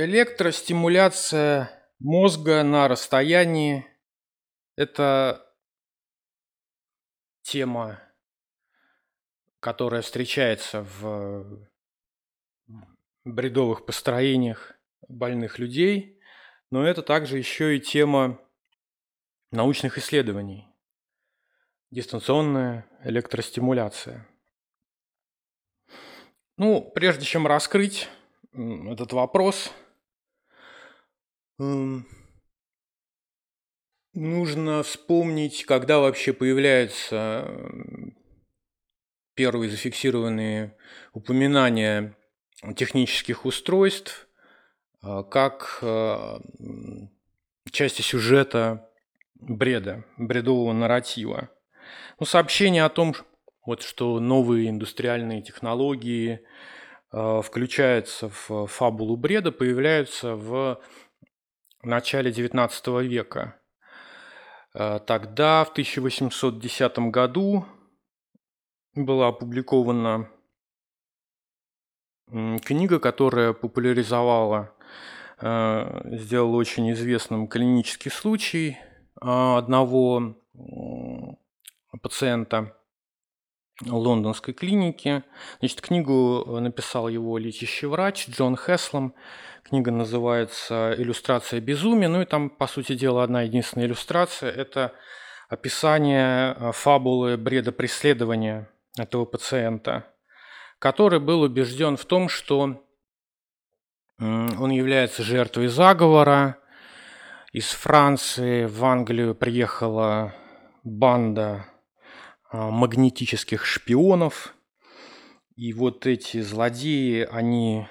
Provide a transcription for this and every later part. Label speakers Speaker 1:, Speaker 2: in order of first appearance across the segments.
Speaker 1: Электростимуляция мозга на расстоянии– это тема, которая встречается в бредовых построениях больных людей, но это также еще и тема научных исследований. Дистанционная электростимуляция. Ну, прежде чем раскрыть этот вопрос – Нужно вспомнить, когда вообще появляются первые зафиксированные упоминания технических устройств а, как а, части сюжета бреда, бредового нарратива. Ну, сообщение о том, вот, что новые индустриальные технологии э, включаются в фабулу бреда, появляются в в начале XIX века. Э, тогда, в 1810 году, была опубликована книга, которая популяризовала, э, сделала очень известным клинический случай э, одного пациента лондонской клиники. Значит, книгу написал его лечащий врач Джон Хеслом. Книга называется «Иллюстрация безумия». Ну и там, по сути дела, одна единственная иллюстрация – это описание э, фабулы бреда преследования этого пациента, который был убежден в том, что он является жертвой заговора. Из Франции в Англию приехала банда э, магнетических шпионов. И вот эти злодеи, они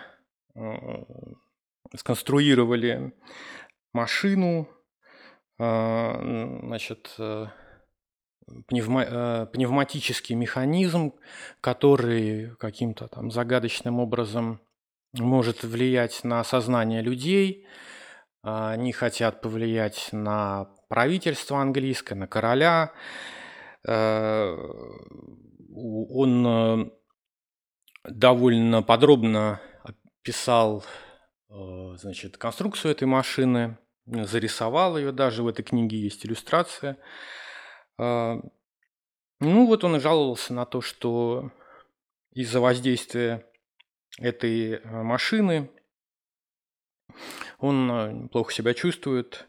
Speaker 1: э, сконструировали машину, а, значит, э, пневма, э, пневматический механизм, который каким-то там загадочным образом может влиять на сознание людей. А, они хотят повлиять на правительство английское, на короля. Э, он довольно подробно описал Э, значит, конструкцию этой машины, зарисовал ее даже, в этой книге есть иллюстрация. Э, ну вот он и жаловался на то, что из-за воздействия этой э, машины он плохо себя чувствует,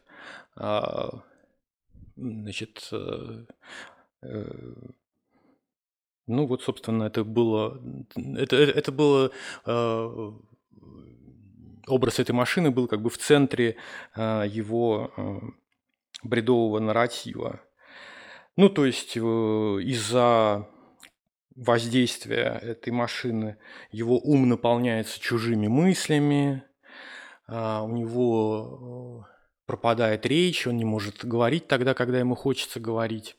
Speaker 1: значит, ну вот, собственно, это было, это, это было образ этой машины был как бы в центре э, его э, бредового нарратива. Ну, то есть э, из-за воздействия этой машины его ум наполняется чужими мыслями, у него пропадает речь, он не может говорить тогда, когда ему хочется говорить.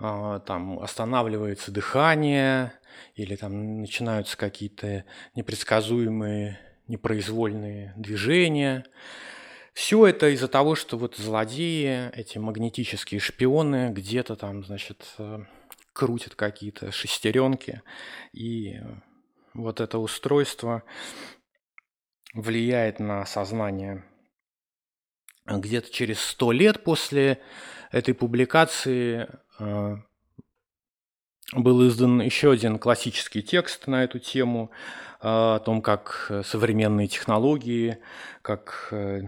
Speaker 1: Там останавливается дыхание, или там начинаются какие-то непредсказуемые, непроизвольные движения. Все это из-за того, что вот злодеи, эти магнетические шпионы где-то там, значит, э, крутят какие-то шестеренки, и вот это устройство влияет на сознание. Где-то через сто лет после этой публикации был издан еще один классический текст на эту тему а, о том, как современные технологии, как э,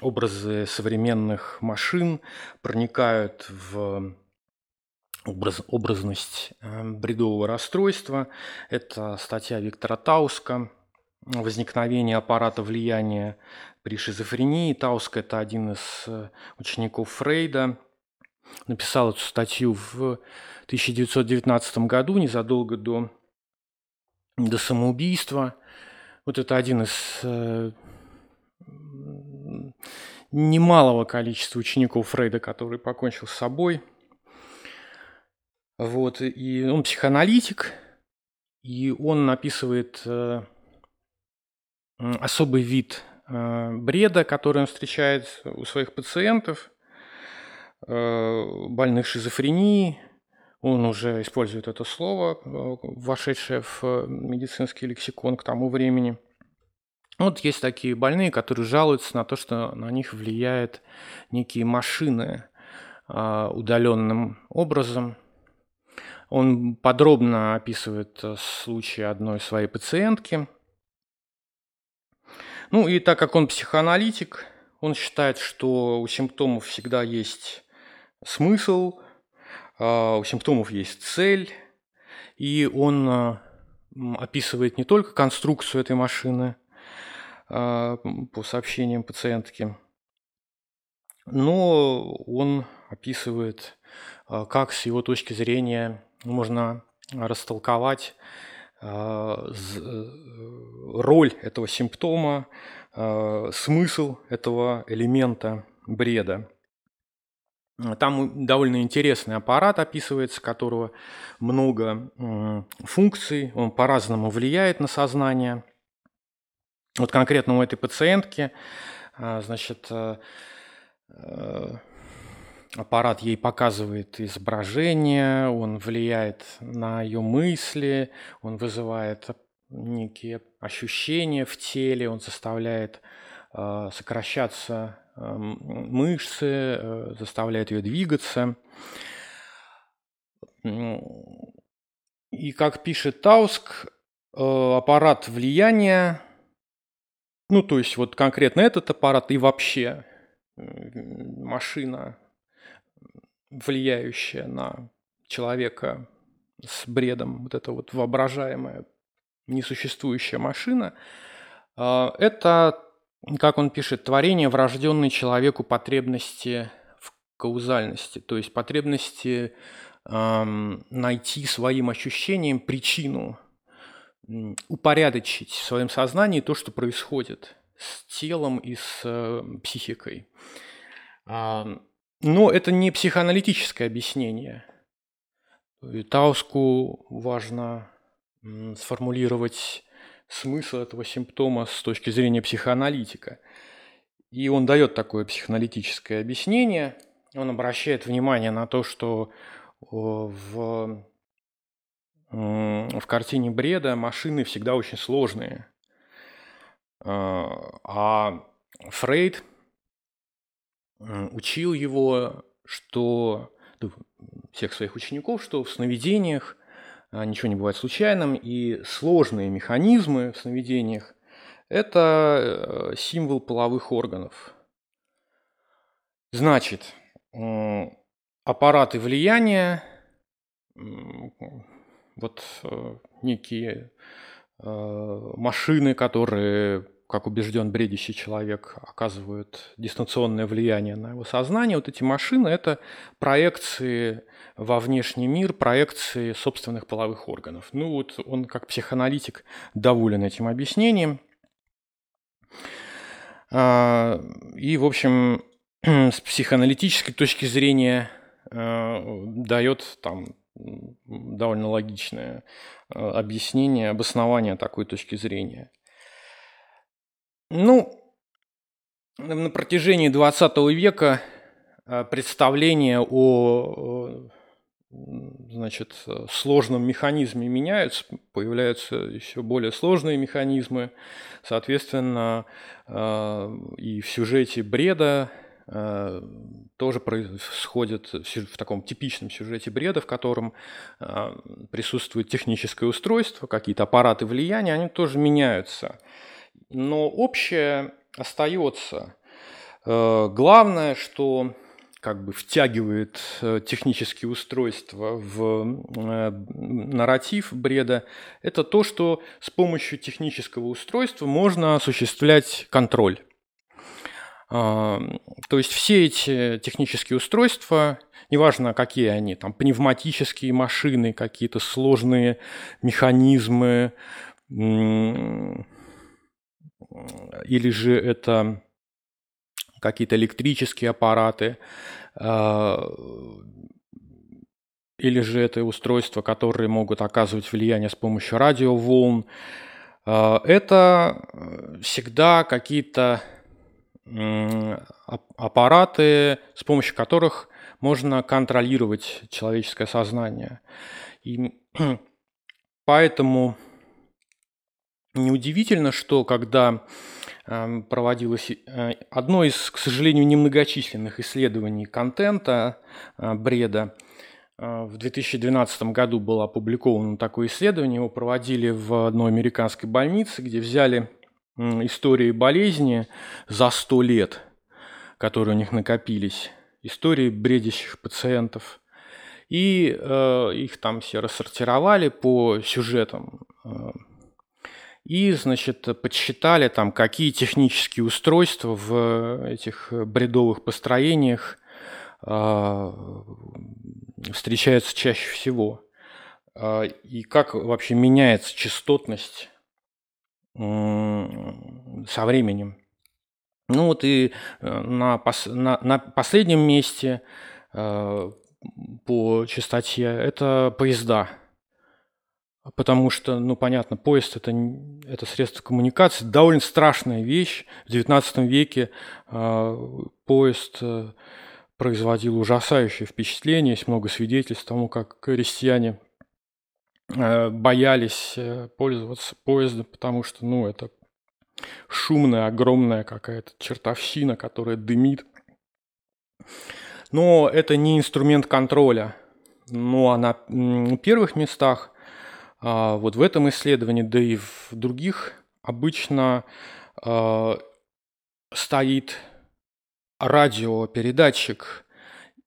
Speaker 1: образы современных машин проникают в образ, образность э, бредового расстройства. Это статья Виктора Тауска «Возникновение аппарата влияния при шизофрении». Тауска – это один из э, учеников Фрейда. Написал эту статью в 1919 году, незадолго до, до самоубийства. Вот это один из э, немалого количества учеников Фрейда, который покончил с собой. Вот, и он психоаналитик, и он описывает э, особый вид э, бреда, который он встречает у своих пациентов, больных шизофренией, он уже использует это слово, э, вошедшее в э, медицинский лексикон к тому времени. Вот есть такие больные, которые жалуются на то, что на них влияют некие машины удаленным образом. Он подробно описывает э, случай одной своей пациентки. Ну и так как он психоаналитик, он считает, что у симптомов всегда есть смысл, а, у симптомов есть цель, и он а, описывает не только конструкцию этой машины а, по сообщениям пациентки, но он описывает, как с его точки зрения можно растолковать э, роль этого симптома, смысл этого элемента бреда. Там довольно интересный аппарат описывается, которого много функций, он по-разному влияет на сознание. Вот конкретно у этой пациентки, а, значит, э, э, аппарат ей показывает изображение, он влияет на ее мысли, он вызывает некие ощущения в теле, он заставляет сокращаться мышцы, э, заставляет ее двигаться. И как пишет Тауск, э, аппарат влияния, ну то есть вот конкретно этот аппарат и вообще машина, влияющая на человека с бредом, вот эта вот воображаемая несуществующая машина, э, это как он пишет, творение врожденной человеку потребности в каузальности, то есть потребности эм, найти своим ощущением причину, упорядочить в своем сознании то, что происходит с телом и с э, психикой. Э, но это не психоаналитическое объяснение. Тауску важно сформулировать смысл этого симптома с точки зрения психоаналитика. И он дает такое психоаналитическое объяснение. Он обращает внимание на то, что в, в картине бреда машины всегда очень сложные. А, а Фрейд учил его, что ну, всех своих учеников, что в сновидениях ничего не бывает случайным, и сложные механизмы в сновидениях – это э, символ половых органов. Значит, аппараты влияния, вот э, некие э, машины, которые как убежден бредящий человек, оказывают дистанционное влияние на его сознание. Вот эти машины – это проекции во внешний мир, проекции собственных половых органов. Ну вот он как психоаналитик доволен этим объяснением. А, и, в общем, с психоаналитической точки зрения а, дает там довольно логичное а, объяснение, обоснование такой точки зрения. Ну, на протяжении 20 века э, представления о значит, сложном механизме меняются, появляются еще более сложные механизмы. Соответственно, э, и в сюжете бреда э, тоже происходит в таком типичном сюжете бреда, в котором присутствует техническое устройство, какие-то аппараты влияния, они тоже меняются но общее остается. Э, главное, что как бы втягивает э, технические устройства в э, нарратив бреда, это то, что с помощью технического устройства можно осуществлять контроль. То есть все эти технические устройства, неважно какие они, там пневматические машины, какие-то сложные механизмы, или же это какие-то электрические аппараты, а, или же это устройства, которые могут оказывать влияние с помощью радиоволн. А, это всегда какие-то аппараты, с помощью которых можно контролировать человеческое сознание. И поэтому неудивительно, что когда эм, проводилось э, одно из, к сожалению, немногочисленных исследований контента э, бреда, э, в 2012 году было опубликовано такое исследование, его проводили в одной американской больнице, где взяли истории болезни за 100 лет, которые у них накопились, истории бредящих пациентов, и э, их там все рассортировали по сюжетам и, значит, подсчитали там, какие технические устройства в этих бредовых построениях э, встречаются чаще всего. Э, и как вообще меняется частотность э, со временем. Ну вот и на, пос, на, на последнем месте э, по частоте это поезда – Потому что, ну, понятно, поезд это, – это средство коммуникации, довольно страшная вещь. В XIX веке э, поезд э, производил ужасающее впечатление. Есть много свидетельств тому, как крестьяне э, боялись э, пользоваться поездом, потому что, ну, это шумная, огромная какая-то чертовщина, которая дымит. Но это не инструмент контроля. Ну, а на первых местах – а, вот в этом исследовании, да и в других, обычно а, стоит радиопередатчик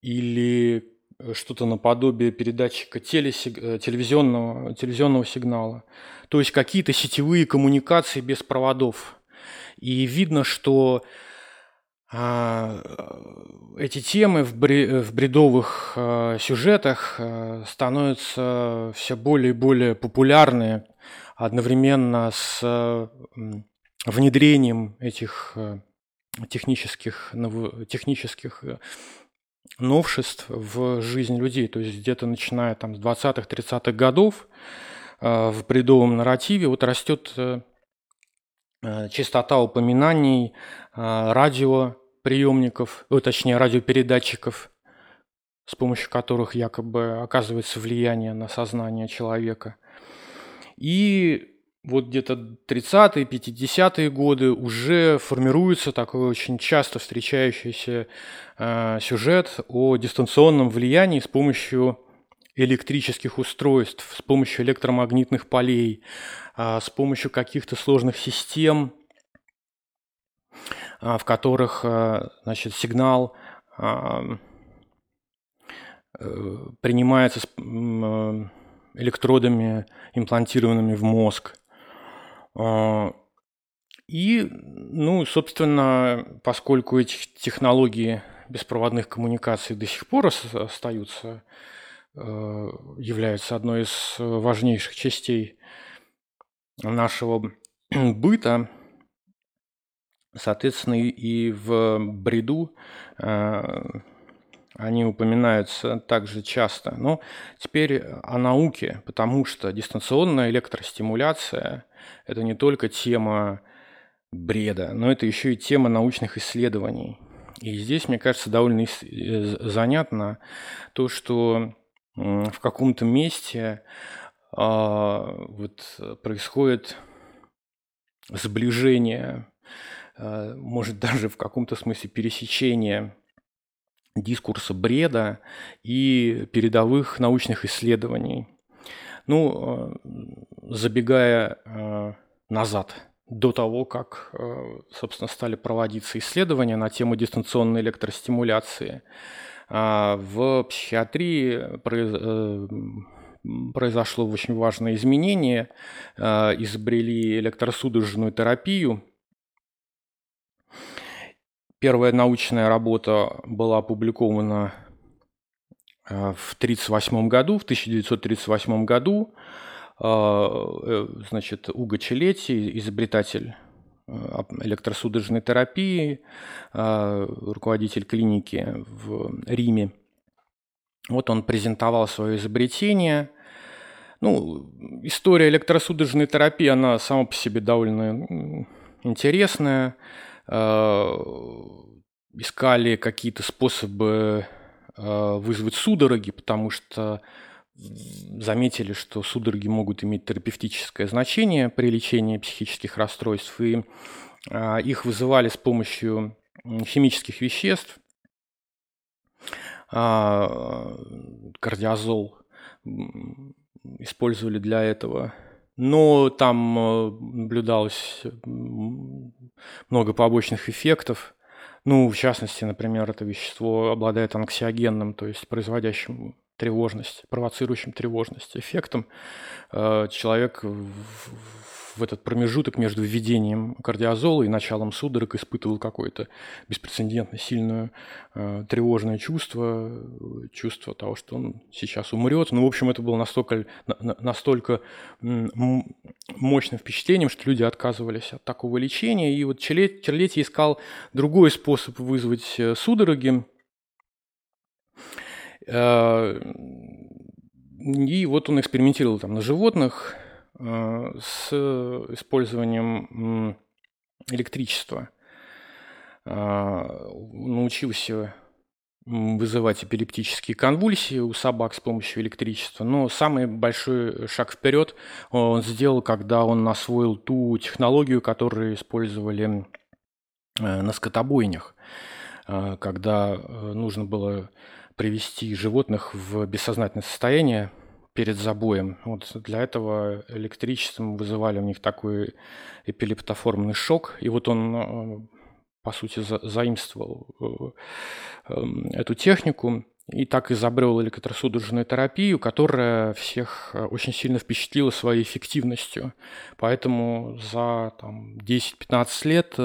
Speaker 1: или что-то наподобие передатчика телесиг... Э, телевизионного, телевизионного сигнала. То есть какие-то сетевые коммуникации без проводов. И видно, что эти темы в, бредовых а, сюжетах а, становятся все более и более популярны одновременно с внедрением этих технических, технических э, новшеств в жизнь людей. То есть где-то начиная там, с 20-30-х годов в бредовом нарративе вот растет э, э, частота упоминаний радио приемников, о, точнее радиопередатчиков, с помощью которых якобы оказывается влияние на сознание человека. И вот где-то 30-е, 50-е годы уже формируется такой очень часто встречающийся э, сюжет о дистанционном влиянии с помощью электрических устройств, с помощью электромагнитных полей, э, с помощью каких-то сложных систем, в которых а, значит, сигнал а, э, принимается с электродами, имплантированными в мозг. И, ну, собственно, поскольку эти технологии беспроводных коммуникаций до сих пор остаются, э, являются одной из важнейших частей нашего быта, Соответственно, и в бреду э, они упоминаются также часто. Но теперь о науке, потому что дистанционная электростимуляция – это не только тема бреда, но это еще и тема научных исследований. И здесь, мне кажется, довольно э, занятно то, что в каком-то месте а, вот происходит сближение Э, может даже в каком-то смысле пересечение дискурса бреда и передовых научных исследований. Ну, э, забегая э, назад, до того, как, собственно, стали проводиться исследования на тему дистанционной электростимуляции, в психиатрии произошло очень важное изменение. Изобрели электросудорожную терапию – Первая научная работа была опубликована э, в 1938 году, в 1938 году. Э, э, значит, Уго Челетти, изобретатель электросудорожной терапии, руководитель клиники в Риме. Вот он презентовал свое изобретение. Ну, история электросудорожной терапии, она сама по себе довольно интересная. Э, искали какие-то способы э, вызвать судороги, потому что заметили, что судороги могут иметь терапевтическое значение при лечении психических расстройств, и а, их вызывали с помощью химических веществ. А, кардиозол использовали для этого. Но там э, наблюдалось много побочных эффектов. Ну, в частности, например, это вещество обладает анксиогенным, то есть производящим тревожность, провоцирующим тревожность эффектом. Э, человек в этот промежуток между введением кардиозола и началом судорог испытывал какое-то беспрецедентно сильное э, тревожное чувство, чувство того, что он сейчас умрет. Ну, в общем, это было настолько, на, настолько мощным впечатлением, что люди отказывались от такого лечения. И вот Черлетти искал другой способ вызвать э, судороги. Э, и вот он экспериментировал там на животных, Э, с использованием электричества. А, научился вызывать эпилептические конвульсии у собак с помощью электричества. Но самый большой шаг вперед он сделал, когда он освоил ту технологию, которую использовали э, на скотобойнях, э, когда нужно было привести животных в бессознательное состояние, перед забоем. Вот для этого электричеством вызывали у них такой эпилептоформный шок. И вот он, э, по сути, за, заимствовал э, эм, эту технику и так изобрел электросудорожную терапию, которая всех э, очень сильно впечатлила своей эффективностью. Поэтому за 10-15 лет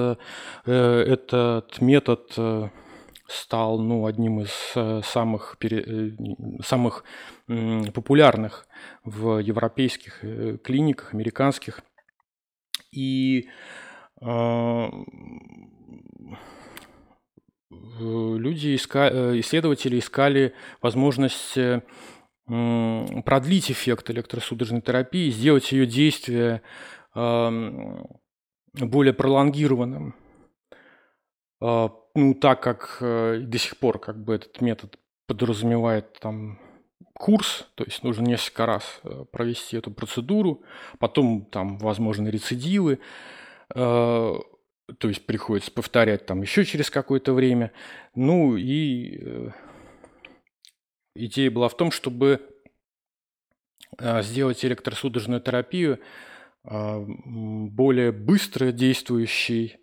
Speaker 1: этот метод стал ну, одним из э, самых, э, самых популярных в европейских э, клиниках, американских. И люди, искали, исследователи искали возможность продлить эффект электросудорожной терапии, сделать ее действие более пролонгированным. А, ну, так как э, до сих пор как бы этот метод подразумевает там курс, то есть нужно несколько раз э, провести эту процедуру, потом там возможны рецидивы, э, то есть приходится повторять там еще через какое-то время. Ну и идея была в том, чтобы сделать электросудорожную терапию более быстро действующей,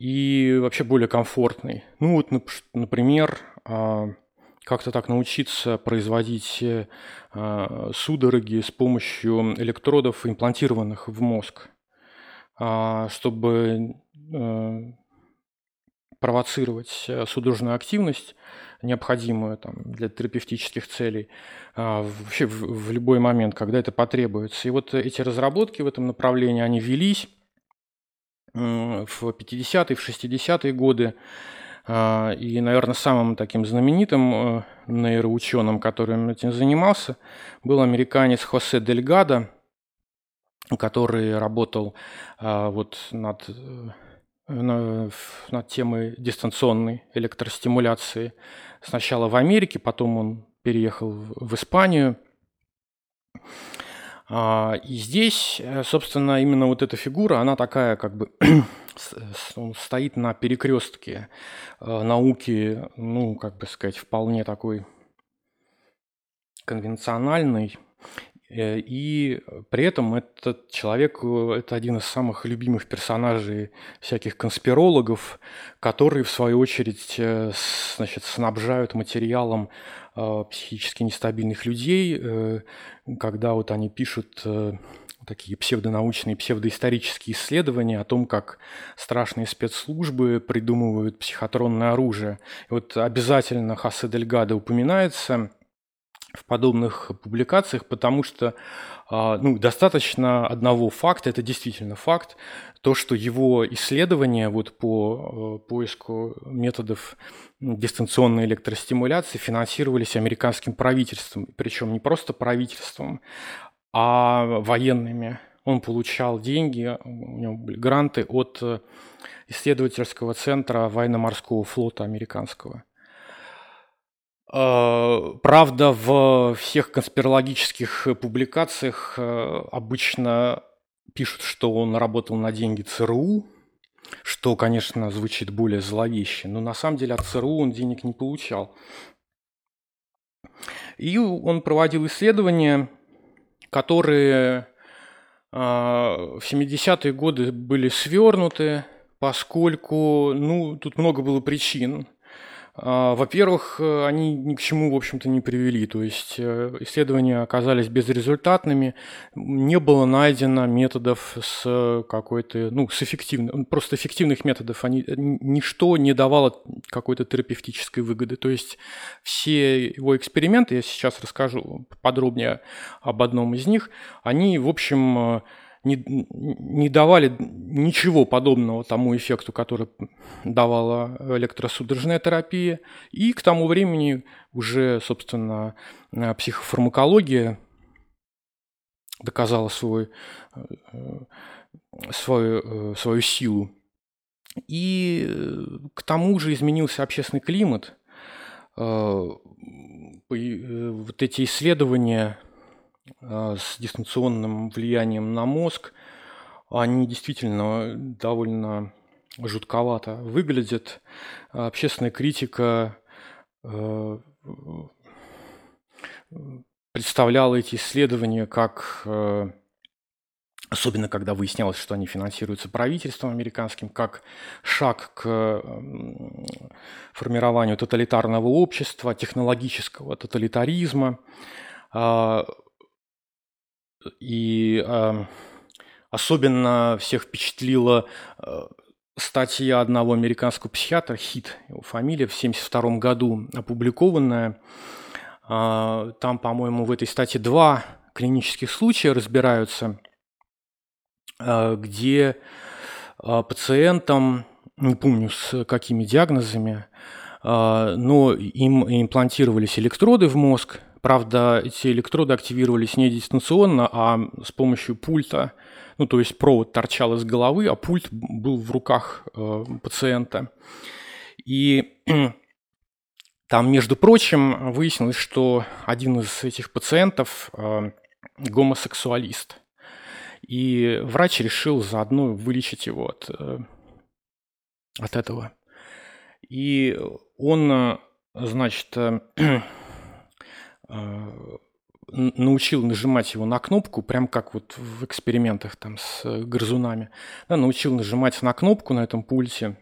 Speaker 1: и вообще более комфортный. Ну вот, например, а, как-то так научиться производить а, судороги с помощью электродов, имплантированных в мозг, а, чтобы провоцировать судорожную активность, необходимую там, для терапевтических целей, вообще в любой момент, когда это потребуется. И вот эти разработки в этом направлении, они велись, в 50-е, в 60-е годы. А, и, наверное, самым таким знаменитым э, нейроученым, который этим занимался, был американец Хосе Дельгадо, который работал а, вот над, э, над темой дистанционной электростимуляции сначала в Америке, потом он переехал в Испанию. А, и здесь, э, собственно, именно вот эта фигура, она такая как бы стоит на перекрестке э, науки, ну, как бы сказать, вполне такой конвенциональный. Э, и при этом этот человек – это один из самых любимых персонажей всяких конспирологов, которые, в свою очередь, значит, снабжают материалом психически нестабильных людей, э, когда вот они пишут э, такие псевдонаучные, псевдоисторические исследования о том, как страшные спецслужбы придумывают психотронное оружие. И вот обязательно Хасе Дельгадо упоминается в подобных публикациях, потому что а, ну, достаточно одного факта, это действительно факт, то, что его исследования вот по э, поиску методов дистанционной электростимуляции финансировались американским правительством, причем не просто правительством, а военными. Он получал деньги, у него были гранты от э, исследовательского центра военно-морского флота американского. Э, правда, в всех конспирологических публикациях э, обычно пишут, что он работал на деньги ЦРУ, что, конечно, звучит более зловеще, но на самом деле от ЦРУ он денег не получал. И он проводил исследования, которые а, в 70-е годы были свернуты, поскольку, ну, тут много было причин. А, во-первых, э, они ни к чему, в общем-то, не привели. То есть э, исследования оказались безрезультатными, не было найдено методов с какой-то, ну, с эффективным, просто эффективных методов. Они, ничто не давало какой-то терапевтической выгоды. То есть все его эксперименты, я сейчас расскажу подробнее об одном из них, они, в общем, э, не, не давали ничего подобного тому эффекту, который давала электросудорожная терапия. И к тому времени уже, собственно, психофармакология доказала свой, свою, свою силу. И к тому же изменился общественный климат. Э, вот эти исследования с дистанционным влиянием на мозг, они действительно довольно жутковато выглядят. Общественная критика э, представляла эти исследования как, э, особенно когда выяснялось, что они финансируются правительством американским, как шаг к формированию тоталитарного общества, технологического тоталитаризма. И э, особенно всех впечатлила э, статья одного американского психиатра, Хит, его фамилия, в 1972 году опубликованная. Э, там, по-моему, в этой статье два клинических случая разбираются, э, где э, пациентам, не помню с какими диагнозами, э, но им имплантировались электроды в мозг, Правда, эти электроды активировались не дистанционно, а с помощью пульта. Ну, то есть провод торчал из головы, а пульт был в руках э, пациента. И там, между прочим, выяснилось, что один из этих пациентов э, гомосексуалист. И врач решил заодно вылечить его от, э, от этого. И он, э, значит, э, Э, научил нажимать его на кнопку, прям как вот в экспериментах там с грызунами. Да, научил нажимать на кнопку на этом пульте,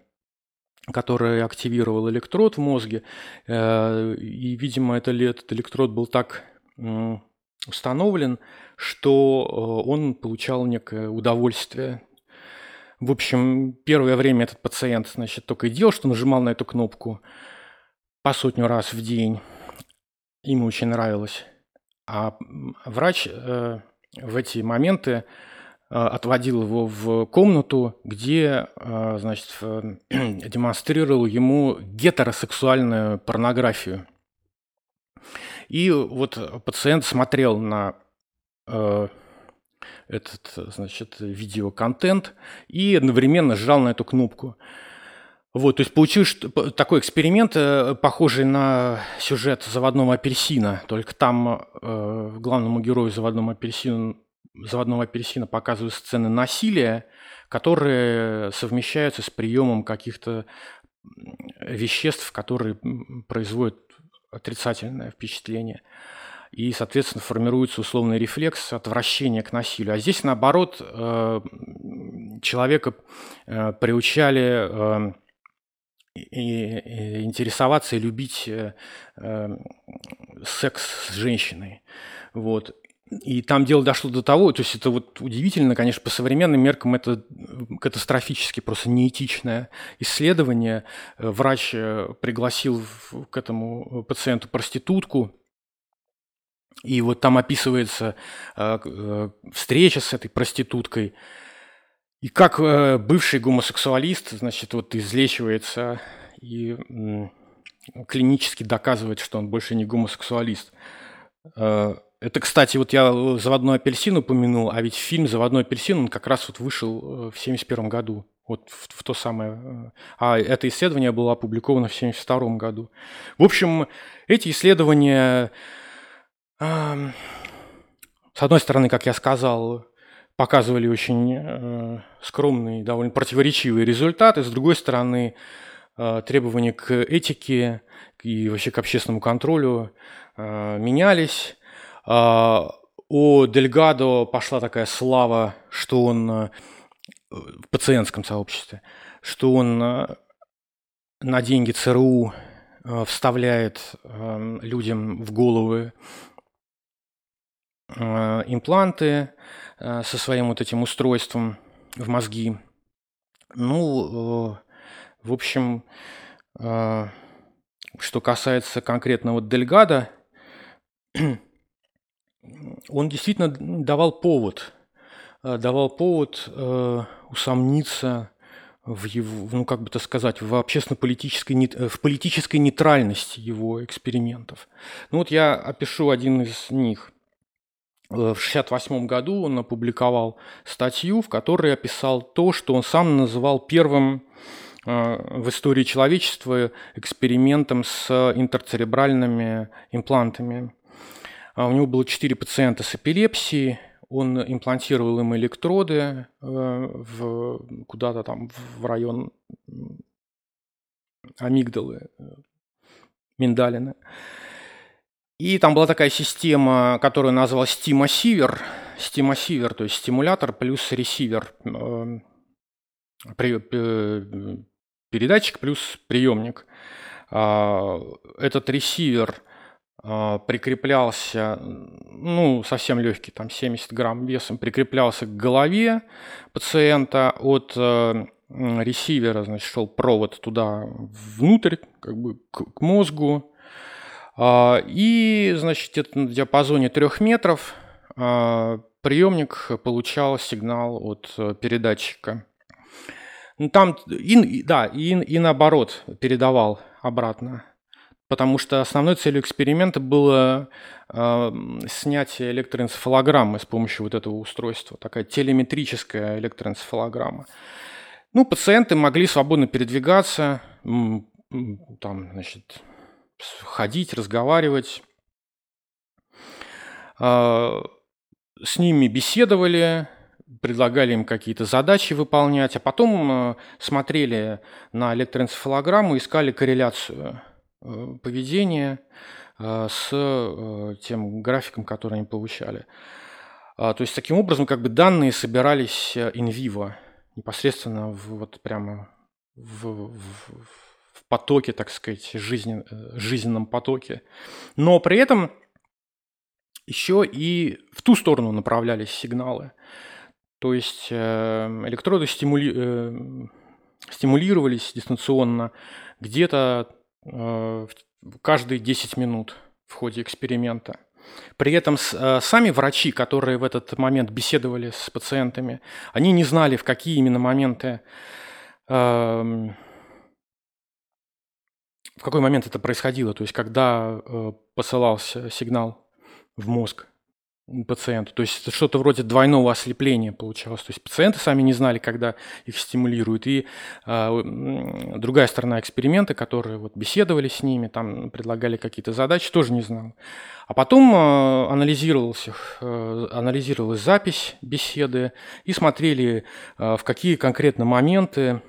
Speaker 1: который активировал электрод в мозге. И, видимо, это, этот электрод был так установлен, что он получал некое удовольствие. В общем, первое время этот пациент, значит, только и делал, что нажимал на эту кнопку по сотню раз в день ему очень нравилось. А врач э, в эти моменты э, отводил его в комнату, где, э, значит, э, демонстрировал ему гетеросексуальную порнографию. И вот пациент смотрел на этот, значит, видеоконтент и одновременно жал на эту кнопку. Вот, то есть получился такой эксперимент, э, похожий на сюжет «Заводного апельсина», только там э, главному герою «Заводного апельсина», «Заводного апельсина» показывают сцены насилия, которые совмещаются с приемом каких-то веществ, которые производят отрицательное впечатление. И, соответственно, формируется условный рефлекс отвращения к насилию. А здесь, наоборот, э, человека э, приучали и интересоваться и любить э, э, секс с женщиной. Вот. И там дело дошло до того, то есть это вот удивительно, конечно, по современным меркам это катастрофически просто неэтичное исследование. Врач э, пригласил к этому пациенту проститутку, и вот там описывается встреча с этой проституткой – и как э, бывший гомосексуалист, значит, вот излечивается и клинически доказывает, что он больше не гомосексуалист. Э, это, кстати, вот я «Заводной апельсин» упомянул, а ведь фильм «Заводной апельсин» он как раз вот вышел э, в 1971 году. Вот в, в то самое. Э, а это исследование было опубликовано в 1972 году. В общем, эти исследования, э, с одной стороны, как я сказал, показывали очень э, скромные, довольно противоречивые результаты, с другой стороны, э, требования к этике и вообще к общественному контролю э, менялись. О Дельгадо пошла такая слава, что он в пациентском сообществе, что он на деньги ЦРУ вставляет э, людям в головы импланты со своим вот этим устройством в мозги. Ну, в общем, что касается конкретно вот Дельгада, он действительно давал повод Э, давал повод э, усомниться в его, ну как бы это сказать, в общественно-политической, э, в политической нейтральности его экспериментов. Ну вот я опишу один из них. В 1968 году он опубликовал статью, в которой описал то, что он сам называл первым в истории человечества экспериментом с интерцеребральными имплантами. А у него было четыре пациента с эпилепсией, он имплантировал им электроды э, в, куда-то там в район амигдалы, э, миндалины. И там была такая система, которую назвал стимосивер. Стимосивер, то есть стимулятор плюс ресивер. Э, передатчик плюс приемник. А, этот ресивер а, прикреплялся, ну, совсем легкий, там 70 грамм весом, прикреплялся к голове пациента от э, ресивера, значит, шел провод туда внутрь, как бы к, к мозгу. А, и, значит, это на диапазоне трех метров а, приемник получал сигнал от э, передатчика. Ну, там, и, да, и, и наоборот, передавал обратно потому что основной целью эксперимента было э, снятие электроэнцефалограммы с помощью вот этого устройства, такая телеметрическая электроэнцефалограмма. Ну, пациенты могли свободно передвигаться, там, значит, ходить, разговаривать. Э, с ними беседовали, предлагали им какие-то задачи выполнять, а потом э, смотрели на электроэнцефалограмму, искали корреляцию Э, поведения э, с э, тем графиком, который они получали. А, то есть таким образом как бы данные собирались in vivo, непосредственно в, вот прямо в, в потоке, так сказать, жизнен, жизненном потоке. Но при этом еще и в ту сторону направлялись сигналы. То есть электроды стимули... стимулировались дистанционно где-то Э, каждые 10 минут в ходе эксперимента. При этом э, сами врачи, которые в этот момент беседовали с пациентами, они не знали, в какие именно моменты, эм, в какой момент это происходило, то есть когда э, посылался сигнал в мозг пациенту. То есть что-то вроде двойного ослепления получалось. То есть пациенты сами не знали, когда их стимулируют. И э, другая сторона эксперимента, которые вот беседовали с ними, там предлагали какие-то задачи, тоже не знала. А потом э, анализировался, э, анализировалась запись беседы и смотрели, э, в какие конкретно моменты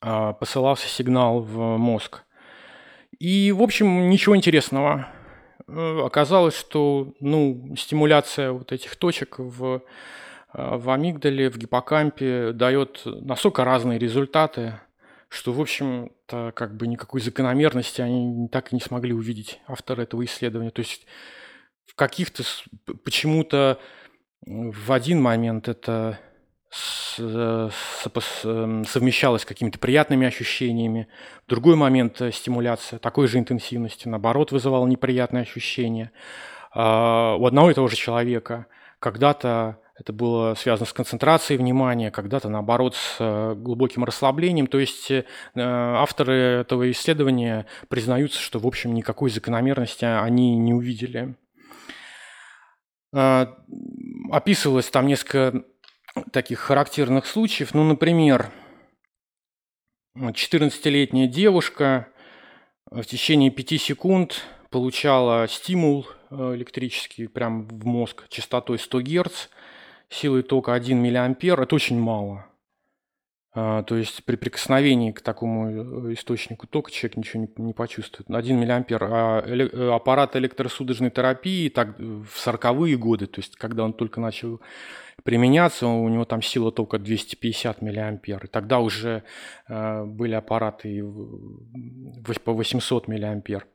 Speaker 1: посылался сигнал в мозг. И, в общем, ничего интересного Э, оказалось, что ну, стимуляция вот этих точек в, э, в амигдале, в гиппокампе дает настолько разные результаты, что, в общем-то, как бы никакой закономерности они так и не смогли увидеть, авторы этого исследования. То есть в каких-то почему-то в один момент это Э, эм, совмещалось с какими-то приятными ощущениями. В другой момент э, стимуляция такой же интенсивности, наоборот, вызывала неприятные ощущения. А, у одного и того же человека когда-то это было связано с концентрацией внимания, когда-то, наоборот, с э, глубоким расслаблением. То есть авторы этого исследования признаются, что, в общем, никакой закономерности они не увидели. А, описывалось там несколько таких характерных случаев. Ну, например, 14-летняя девушка в течение 5 секунд получала стимул э, электрический прямо в мозг частотой 100 Гц, силой тока 1 миллиампер. Это очень мало. А, то есть при прикосновении к такому э, источнику тока человек ничего не, почувствует. 1 миллиампер. А э, аппарат электросудорожной терапии так, в 40-е годы, то есть когда он только начал применяться, у него там сила тока 250 миллиампер. И тогда уже э, были аппараты по 800 миллиампер.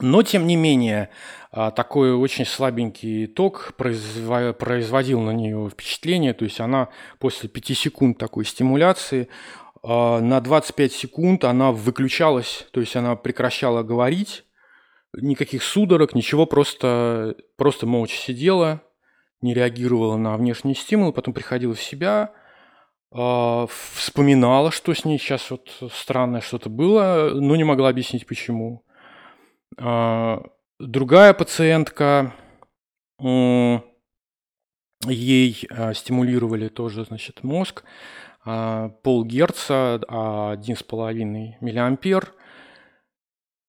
Speaker 1: Но, тем не менее, а, такой очень слабенький ток производил на нее впечатление, то есть она после 5 секунд такой стимуляции а, на 25 секунд она выключалась, то есть она прекращала говорить, никаких судорог, ничего, просто, просто молча сидела, не реагировала на внешние стимулы, потом приходила в себя, а, вспоминала, что с ней сейчас вот странное что-то было, но не могла объяснить почему. А, другая пациентка, ей а, стимулировали тоже, значит, мозг, полгерца, 1,5 миллиампер.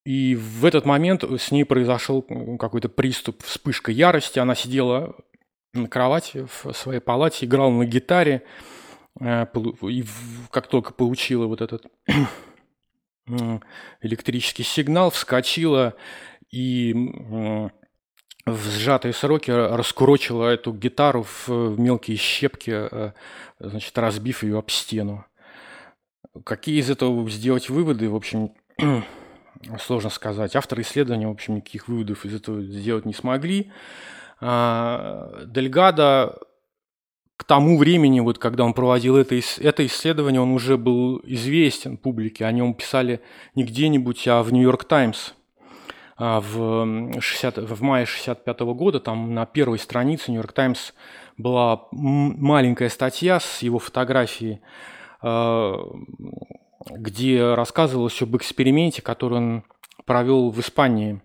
Speaker 1: И в этот момент с ней произошел какой-то приступ, вспышка ярости. Она сидела на кровати в своей палате, играла на гитаре. И как только получила вот этот электрический сигнал, вскочила и в сжатые сроки раскурочила эту гитару в мелкие щепки, э, значит, разбив ее об стену. Какие из этого сделать выводы, в общем, сложно сказать. Авторы исследования, в общем, никаких выводов из этого сделать не смогли. А, Дельгадо к тому времени, вот когда он проводил это, это исследование, он уже был известен публике. О нем писали не где-нибудь, а в Нью-Йорк Таймс. А в, 60, в мае 65 года там на первой странице Нью-Йорк Таймс была маленькая статья с его фотографией, а, где рассказывалось об эксперименте, который он провел в Испании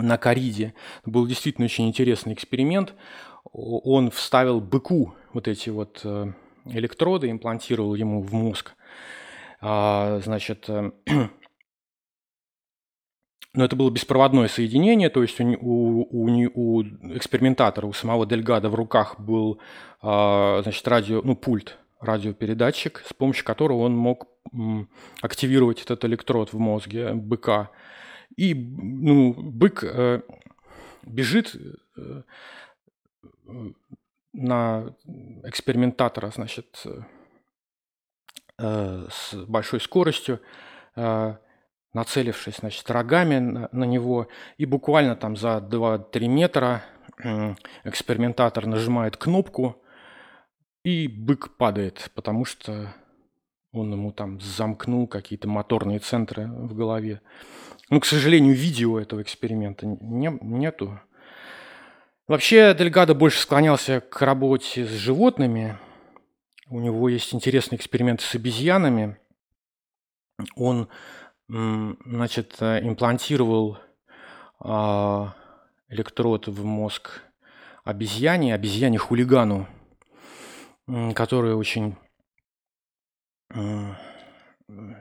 Speaker 1: на Кариде. Был действительно очень интересный эксперимент он вставил быку вот эти вот э, электроды, имплантировал ему в мозг. А, значит, э, но это было беспроводное соединение, то есть у, у, у, у экспериментатора, у самого Дельгада в руках был а, значит, радио, ну, пульт, радиопередатчик, с помощью которого он мог активировать этот электрод в мозге быка. И ну, бык э, бежит, э, на экспериментатора, значит, э, с большой скоростью, э, нацелившись, значит, рогами на, на него, и буквально там за 2-3 метра э, экспериментатор нажимает кнопку, и бык падает, потому что он ему там замкнул какие-то моторные центры в голове. Ну, к сожалению, видео этого эксперимента не, нету. Вообще Дельгадо больше склонялся к работе с животными. У него есть интересный эксперимент с обезьянами. Он, значит, имплантировал а, электрод в мозг обезьяне, обезьяне-хулигану, который очень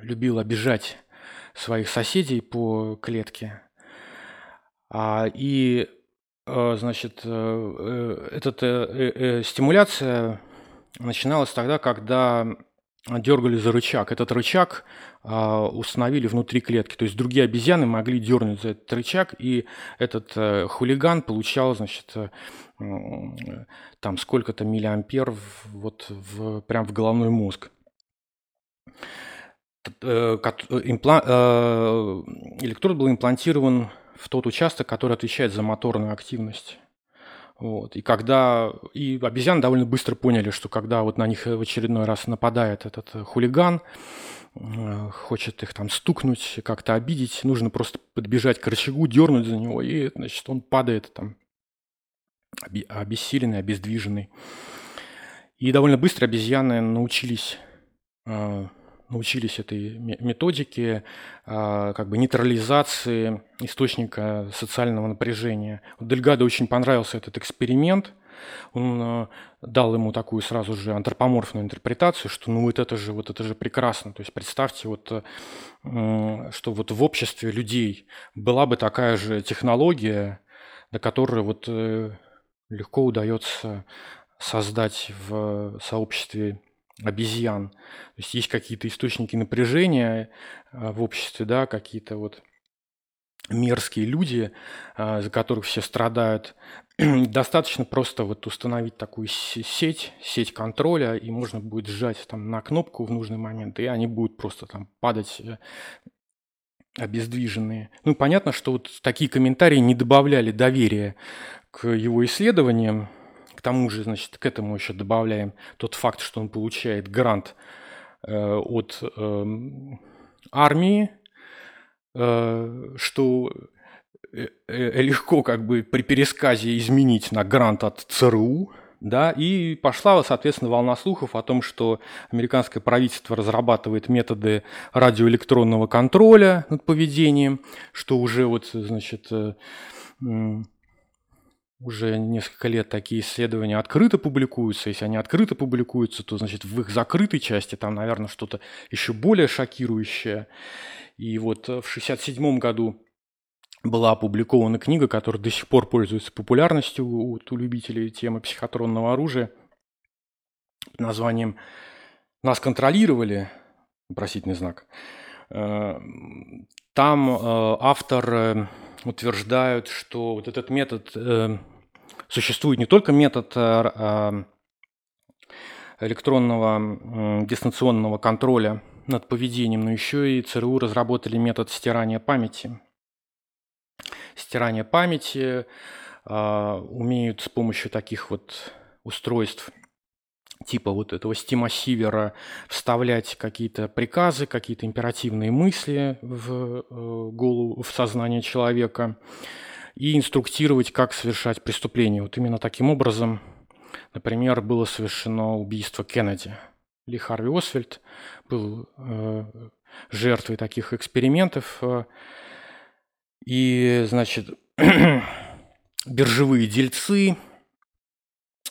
Speaker 1: любил обижать своих соседей по клетке. А, и Э, значит, э, э, эта стимуляция начиналась тогда, когда дергали за рычаг. Этот рычаг а, установили внутри клетки. То есть другие обезьяны могли дернуть за этот рычаг, и этот хулиган получал, значит, там сколько-то миллиампер вот в, прям в головной мозг. Электрод был имплантирован в тот участок, который отвечает за моторную активность. Вот. И когда и обезьяны довольно быстро поняли, что когда вот на них в очередной раз нападает этот хулиган, э, хочет их там стукнуть, как-то обидеть, нужно просто подбежать к рычагу, дернуть за него, и значит, он падает там обессиленный, обездвиженный. И довольно быстро обезьяны научились э, научились этой методике а, как бы нейтрализации источника социального напряжения. Дельгадо очень понравился этот эксперимент, он э, дал ему такую сразу же антропоморфную интерпретацию, что ну вот это же, вот это же прекрасно. То есть представьте, вот, э, что вот в обществе людей была бы такая же технология, до которой вот э, легко удается создать в сообществе обезьян. То есть есть какие-то источники напряжения в обществе, да, какие-то вот мерзкие люди, а, за которых все страдают. Достаточно просто вот установить такую сеть, сеть контроля, и можно будет сжать там на кнопку в нужный момент, и они будут просто там падать э, обездвиженные. Ну, понятно, что вот такие комментарии не добавляли доверия к его исследованиям. К тому же, значит, к этому еще добавляем тот факт, что он получает грант э, от э, армии, Э, что э, э, легко как бы при пересказе изменить на грант от ЦРУ, да, и пошла, соответственно, волна слухов о том, что американское правительство разрабатывает методы радиоэлектронного контроля над поведением, что уже вот, значит, уже несколько лет такие исследования открыто публикуются. Если они открыто публикуются, то, значит, в их закрытой части там, наверное, что-то еще более шокирующее. И вот э, в 1967 году была опубликована книга, которая до сих пор пользуется популярностью у, у любителей темы психотронного оружия под названием «Нас контролировали», вопросительный знак. Э, там э, автор утверждает, что вот этот метод существует не только метод электронного дистанционного контроля над поведением, но еще и ЦРУ разработали метод стирания памяти. Стирание памяти э, умеют с помощью таких вот устройств типа вот этого стимосивера вставлять какие-то приказы, какие-то императивные мысли в э, голову, в сознание человека и инструктировать, как совершать преступление. Вот именно таким образом, например, было совершено убийство Кеннеди – ли Харви Освальд был э, жертвой таких экспериментов. Э, и, значит, биржевые дельцы,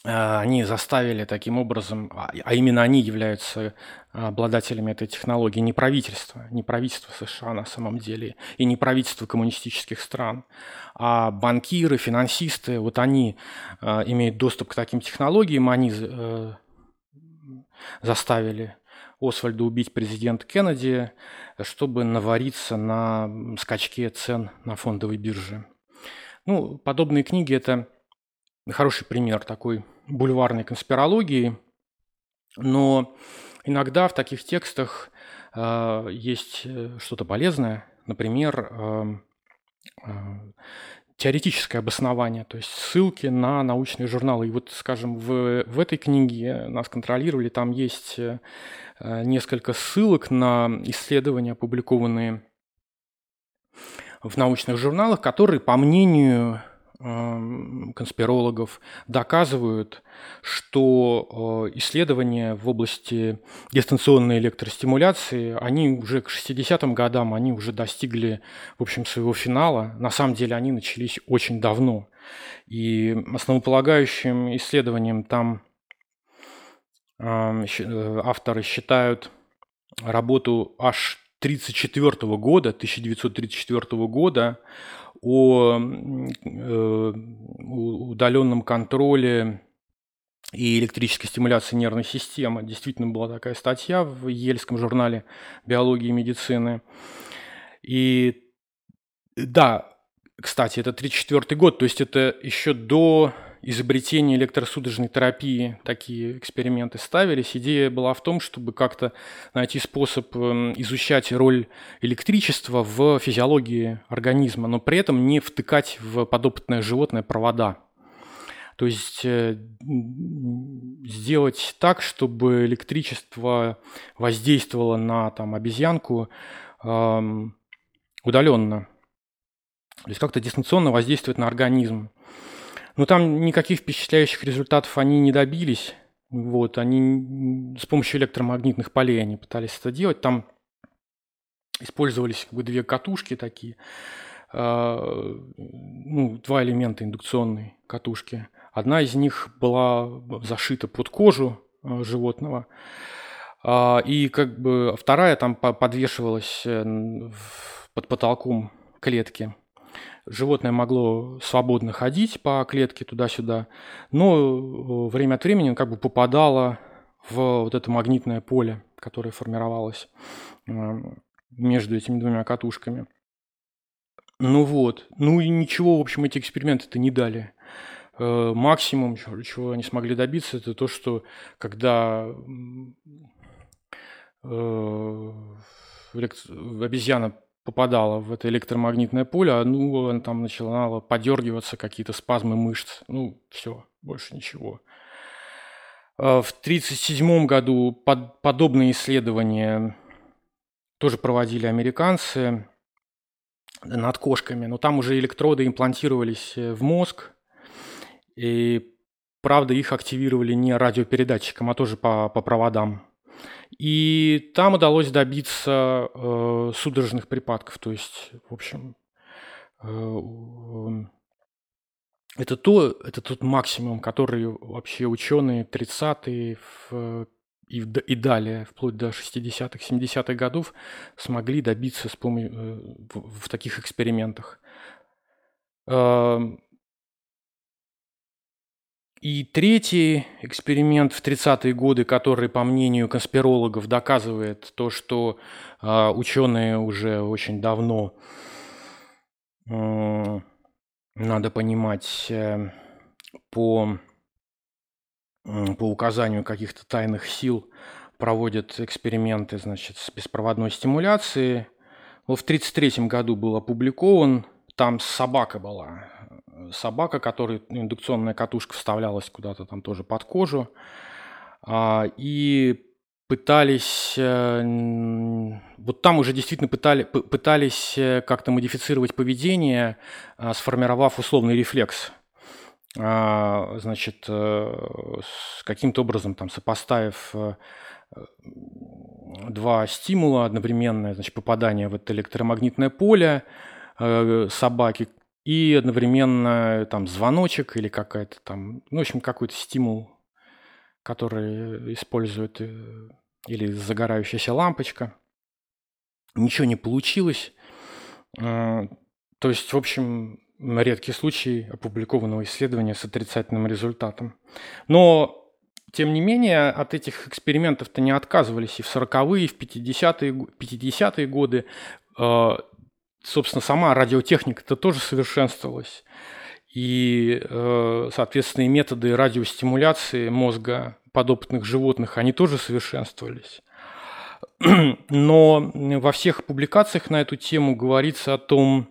Speaker 1: они заставили таким образом, а, а именно они являются обладателями этой технологии, не правительство, не правительство США на самом деле, и не правительство коммунистических стран, а банкиры, финансисты, вот они имеют доступ к таким технологиям, они заставили Освальда убить президент Кеннеди, чтобы навариться на скачке цен на фондовой бирже. Ну, подобные книги – это хороший пример такой бульварной конспирологии, но иногда в таких текстах э, есть э, что-то полезное. Например, э, э, теоретическое обоснование, то есть ссылки на научные журналы. И вот, скажем, в, в этой книге нас контролировали, там есть э, несколько ссылок на исследования, опубликованные в научных журналах, которые, по мнению конспирологов доказывают, что э, исследования в области дистанционной электростимуляции, они уже к 60-м годам, они уже достигли, в общем, своего финала. На самом деле они начались очень давно. И основополагающим исследованием там э, авторы считают работу аж 1934 года, 1934 года о э, удаленном контроле и электрической стимуляции нервной системы. Действительно была такая статья в Ельском журнале биологии и медицины. И да, кстати, это 1934 год, то есть это еще до изобретения электросудорожной терапии такие эксперименты ставились. Идея была в том, чтобы как-то найти способ эм, изучать роль электричества в физиологии организма, но при этом не втыкать в подопытное животное провода. То есть э, сделать так, чтобы электричество воздействовало на там, обезьянку эм, удаленно. То есть как-то дистанционно воздействовать на организм. Но там никаких впечатляющих результатов они не добились. Вот, они с помощью электромагнитных полей они пытались это делать. Там использовались как бы две катушки такие, э, ну, два элемента индукционной катушки. Одна из них была зашита под кожу э, животного, а, и как бы вторая там подвешивалась э, под потолком клетки. Животное могло свободно ходить по клетке туда-сюда, но время от времени как бы попадало в вот это магнитное поле, которое формировалось между этими двумя катушками. Ну вот. Ну и ничего, в общем, эти эксперименты-то не дали. Э, максимум, чего они смогли добиться, это то, что когда э, обезьяна попадала в это электромагнитное поле, а ну, она там начинала подергиваться, какие-то спазмы мышц. Ну, все, больше ничего. Э, в 1937 году под, подобные исследования тоже проводили американцы над кошками, но там уже электроды имплантировались э, в мозг, и правда их активировали не радиопередатчиком, а тоже по, по проводам. И там удалось добиться э, судорожных припадков, то есть, в общем, э, это, то, это тот максимум, который вообще ученые 30-е и, и далее, вплоть до 60-х, 70-х годов, смогли добиться с помощью, э, в, в таких экспериментах. И третий эксперимент в 30-е годы, который, по мнению конспирологов, доказывает то, что э, ученые уже очень давно, э, надо понимать, э, по по указанию каких-то тайных сил проводят эксперименты, значит, с беспроводной стимуляцией. Вот в 1933 году был опубликован, там собака была, собака, которой индукционная катушка вставлялась куда-то там тоже под кожу, а, и пытались, э, вот там уже действительно пытали, пытались э, как-то модифицировать поведение, а, сформировав условный рефлекс. А, значит, э, каким-то образом там сопоставив э, два стимула одновременное, значит, попадание в это электромагнитное поле э, собаки и одновременно там звоночек или какая-то там, ну, в общем, какой-то стимул, который использует или загорающаяся лампочка. Ничего не получилось. То есть, в общем, редкий случай опубликованного исследования с отрицательным результатом. Но, тем не менее, от этих экспериментов-то не отказывались и в 40-е, и в 50-е, 50-е годы. Собственно, сама радиотехника-то тоже совершенствовалась. И, э, соответственно, и методы радиостимуляции мозга подопытных животных, они тоже совершенствовались. Но во всех публикациях на эту тему говорится о том,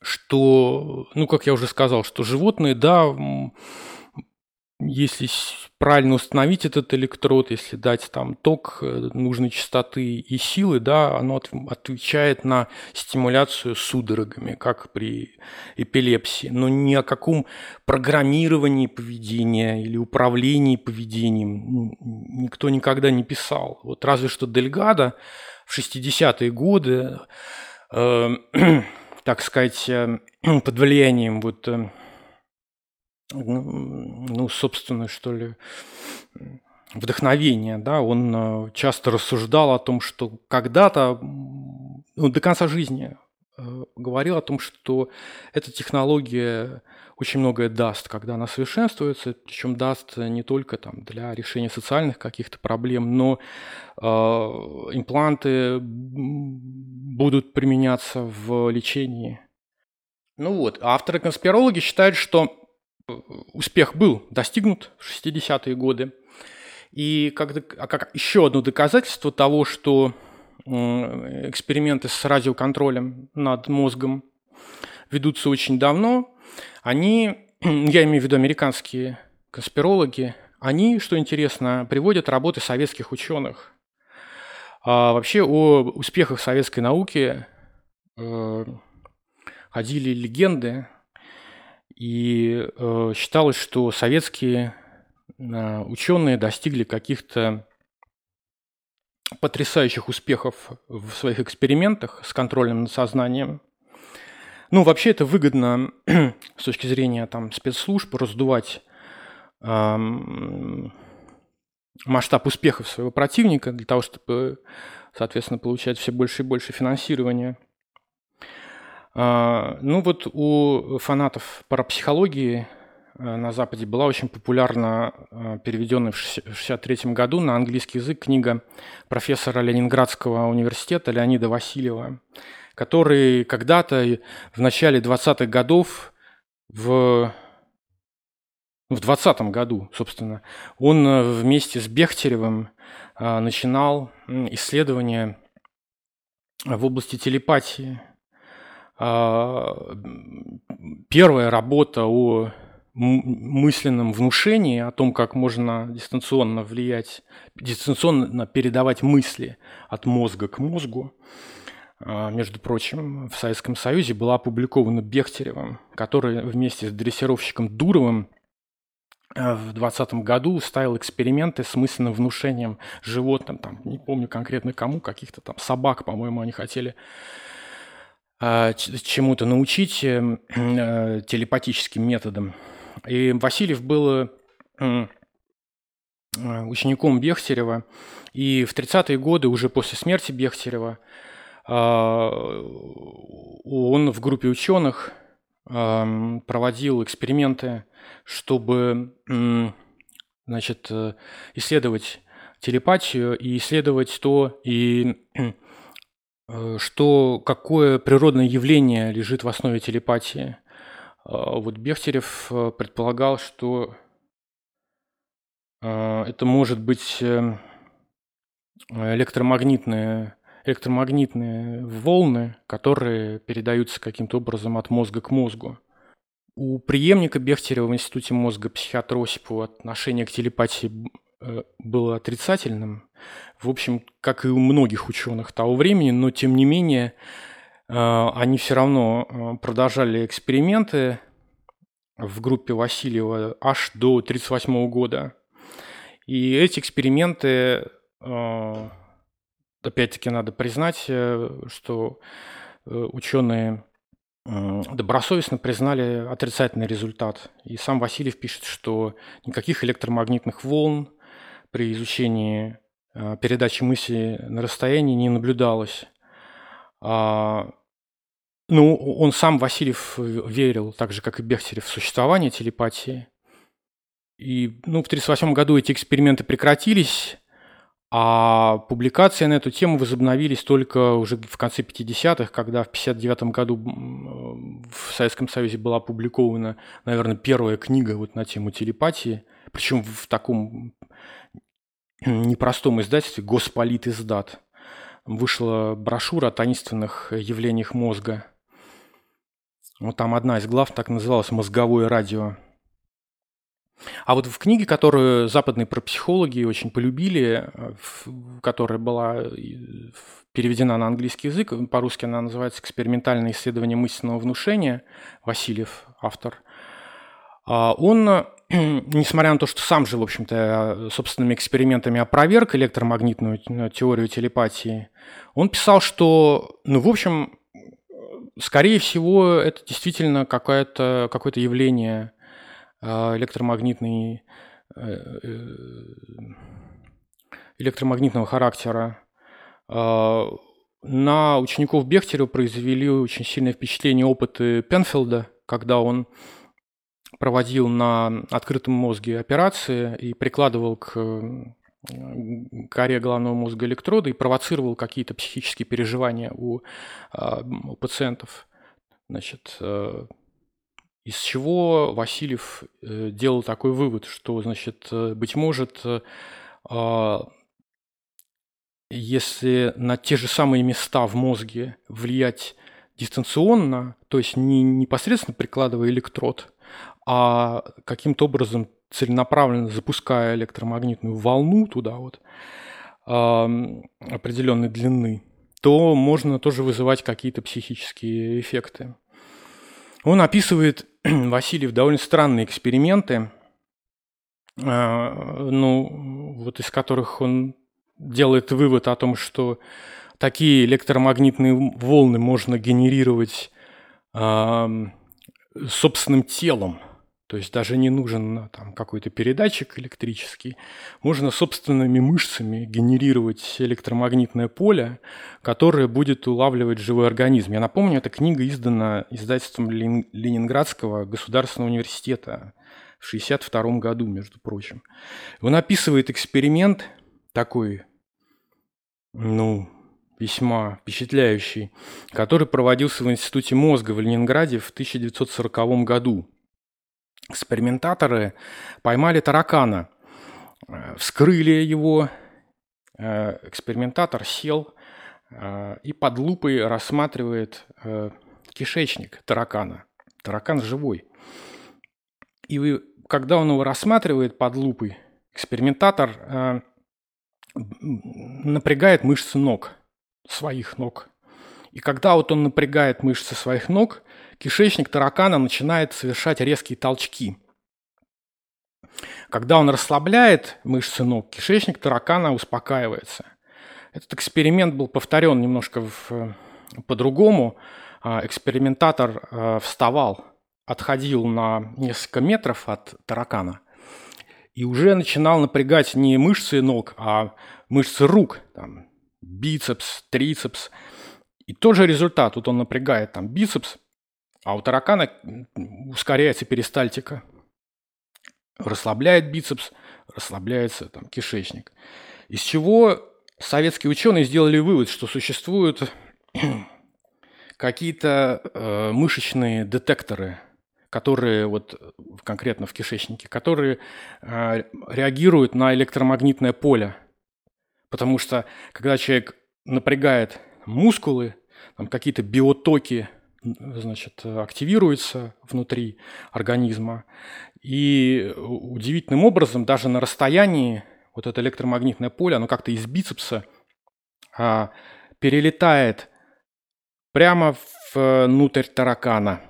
Speaker 1: что, ну, как я уже сказал, что животные, да, если правильно установить этот электрод, если дать там ток э, нужной частоты и силы, да, оно отвечает на стимуляцию судорогами, как при эпилепсии. Но ни о каком программировании поведения или управлении поведением никто никогда не писал. Вот разве что Дельгадо в 60-е годы э, так сказать, э, под влиянием вот, э, ну, ну, собственно, что ли, вдохновения, да, он э, часто рассуждал о том, что когда-то, ну, до конца жизни говорил о том, что эта технология очень многое даст, когда она совершенствуется, причем даст не только там, для решения социальных каких-то проблем, но э, импланты будут применяться в лечении. Ну вот, авторы-конспирологи считают, что э, успех был достигнут в 60-е годы. И как, а как еще одно доказательство того, что эксперименты с радиоконтролем над мозгом ведутся очень давно, они, я имею в виду американские конспирологи, они, что интересно, приводят работы советских ученых. А вообще о успехах советской науки э, ходили легенды, и э, считалось, что советские э, ученые достигли каких-то потрясающих успехов в своих экспериментах с контролем над сознанием – Ну, вообще это выгодно с точки зрения там, спецслужб раздувать эм, масштаб успехов своего противника для того, чтобы, соответственно, получать все больше и больше финансирования. Э, ну вот у фанатов парапсихологии Э, на Западе была очень популярна, э, переведенная в 1963 году на английский язык книга профессора Ленинградского университета Леонида Васильева, который когда-то в начале 20-х годов в в 20 году, собственно, он э, вместе с Бехтеревым начинал исследования в области телепатии. Первая работа о мысленном внушении о том, как можно дистанционно влиять, дистанционно передавать мысли от мозга к мозгу, а, между прочим, в Советском Союзе была опубликована Бехтеревым, который вместе с дрессировщиком Дуровым а, в 2020 году ставил эксперименты с мысленным внушением животным, там, не помню конкретно кому, каких-то там собак, по-моему, они хотели чему-то научить эм, э, телепатическим методом. И Васильев был э, учеником Бехтерева, и в 30-е годы, уже после смерти Бехтерева, а, он в группе ученых проводил эксперименты, чтобы значит, э, исследовать телепатию и исследовать то, и э, что, какое природное явление лежит в основе телепатии. А, вот Бехтерев э, предполагал, что это может быть электромагнитные, электромагнитные волны, которые передаются каким-то образом от мозга к мозгу. У преемника Бехтерева в Институте мозга психиатра Осипова отношение к телепатии э, было отрицательным. В общем, как и у многих ученых того времени, но тем не менее Э, они все равно э, продолжали эксперименты в группе Васильева аж до 1938 года. И эти эксперименты, э, опять-таки, надо признать, что ученые добросовестно признали отрицательный результат. И сам Васильев пишет, что никаких электромагнитных волн при изучении передачи мысли на расстоянии не наблюдалось. А ну, он сам, Васильев, э, верил, так же, как и Бехтерев, в существование телепатии. И ну, в 1938 году эти эксперименты прекратились, а публикации на эту тему возобновились только уже в конце 50-х, когда в 1959 году в Советском Союзе была опубликована, наверное, первая книга вот на тему телепатии, причем в таком непростом издательстве «Госполит издат». Вышла брошюра о таинственных явлениях мозга – вот там одна из глав так называлась «Мозговое радио». А вот в книге, которую западные пропсихологи очень полюбили, которая была переведена на английский язык, по-русски она называется «Экспериментальное исследование мысленного внушения», Васильев, автор, а он, несмотря на то, что сам же, в общем-то, собственными экспериментами опроверг электромагнитную теорию телепатии, он писал, что, ну, в общем, скорее всего, это действительно какое-то какое явление а, электромагнитной, э, э, электромагнитного характера. На учеников Бехтерева произвели очень сильное впечатление опыты Пенфилда, когда он проводил на открытом мозге операции и прикладывал к коре головного мозга электроды и провоцировал какие-то психические переживания у, а, у пациентов. Значит, э, из чего Васильев э, делал такой вывод, что, значит, э, быть может, а, если на те же самые места в мозге влиять дистанционно, то есть не непосредственно прикладывая электрод, а каким-то образом целенаправленно запуская электромагнитную волну туда вот определенной длины, то можно тоже вызывать какие-то психические эффекты. Он описывает, Васильев, довольно странные эксперименты, а, ну, вот из которых он делает вывод о том, что такие электромагнитные волны можно генерировать собственным телом. То есть даже не нужен там, какой-то передатчик электрический. Можно собственными мышцами генерировать электромагнитное поле, которое будет улавливать живой организм. Я напомню, эта книга издана издательством Ленинградского государственного университета в 1962 году, между прочим. Он описывает эксперимент такой, ну, весьма впечатляющий, который проводился в Институте мозга в Ленинграде в 1940 году. Экспериментаторы поймали таракана, э, вскрыли его, э, экспериментатор сел э, и под лупой рассматривает кишечник таракана. Таракан живой. И когда он его рассматривает под лупой, экспериментатор напрягает мышцы ног – своих ног. И когда вот он напрягает мышцы своих ног, кишечник таракана начинает совершать резкие толчки. Когда он расслабляет мышцы ног, кишечник таракана успокаивается. Этот эксперимент был повторен немножко в, по-другому. А, экспериментатор а, вставал, отходил на несколько метров от таракана и уже начинал напрягать не мышцы ног, а мышцы рук, там, бицепс, трицепс. И тот же результат. Вот он напрягает там бицепс, а у таракана ускоряется перистальтика. Расслабляет бицепс, расслабляется там кишечник. Из чего советские ученые сделали вывод, что существуют какие-то э, мышечные детекторы, которые вот конкретно в кишечнике, которые э, реагируют на электромагнитное поле Потому что когда человек напрягает мускулы, там какие-то биотоки значит, активируются внутри организма. И удивительным образом даже на расстоянии вот это электромагнитное поле, оно как-то из бицепса а, перелетает прямо внутрь таракана.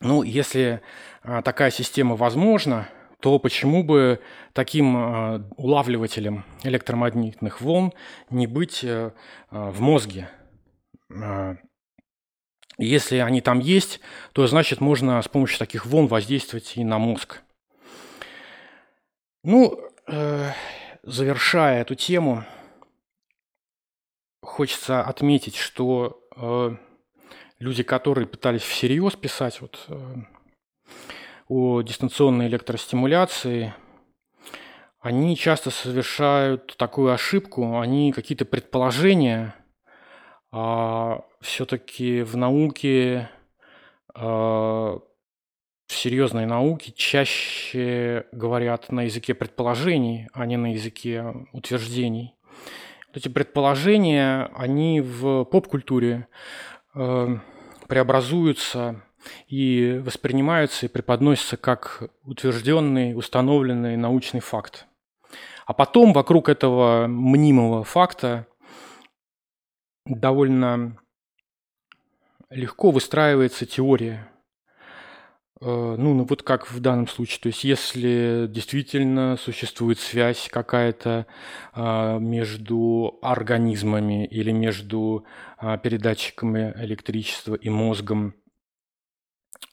Speaker 1: Ну, если а, такая система возможна, то почему бы таким э, улавливателем электромагнитных волн не быть э, э, в мозге? Если они там есть, то значит можно с помощью таких волн воздействовать и на мозг. Ну, завершая эту тему, хочется отметить, что люди, которые пытались всерьез писать вот о дистанционной электростимуляции, они часто совершают такую ошибку, они какие-то предположения, а все-таки в науке, а, в серьезной науке чаще говорят на языке предположений, а не на языке утверждений. Эти предположения, они в поп-культуре э, преобразуются и воспринимаются и преподносятся как утвержденный, установленный научный факт. А потом вокруг этого мнимого факта довольно легко выстраивается теория. Э, ну, ну, вот как в данном случае. То есть, если действительно существует связь какая-то а, между организмами или между а, передатчиками электричества и мозгом,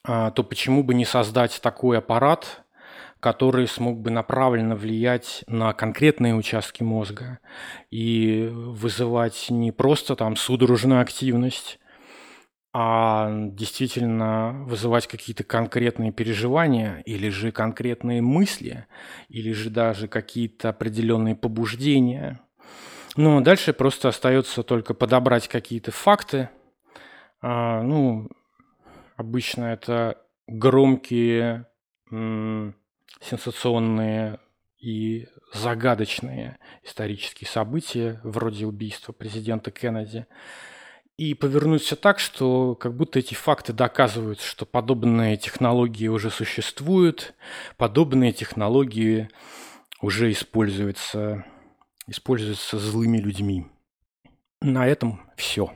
Speaker 1: а, то почему бы не создать такой аппарат, который смог бы направленно влиять на конкретные участки мозга и вызывать не просто там судорожную активность, а действительно вызывать какие-то конкретные переживания или же конкретные мысли, или же даже какие-то определенные побуждения. Ну, дальше просто остается только подобрать какие-то факты, а, ну, Обычно это громкие, сенсационные и загадочные исторические события, вроде убийства президента Кеннеди. И повернуть все так, что как будто эти факты доказывают, что подобные технологии уже существуют, подобные технологии уже используются, используются злыми людьми. На этом все.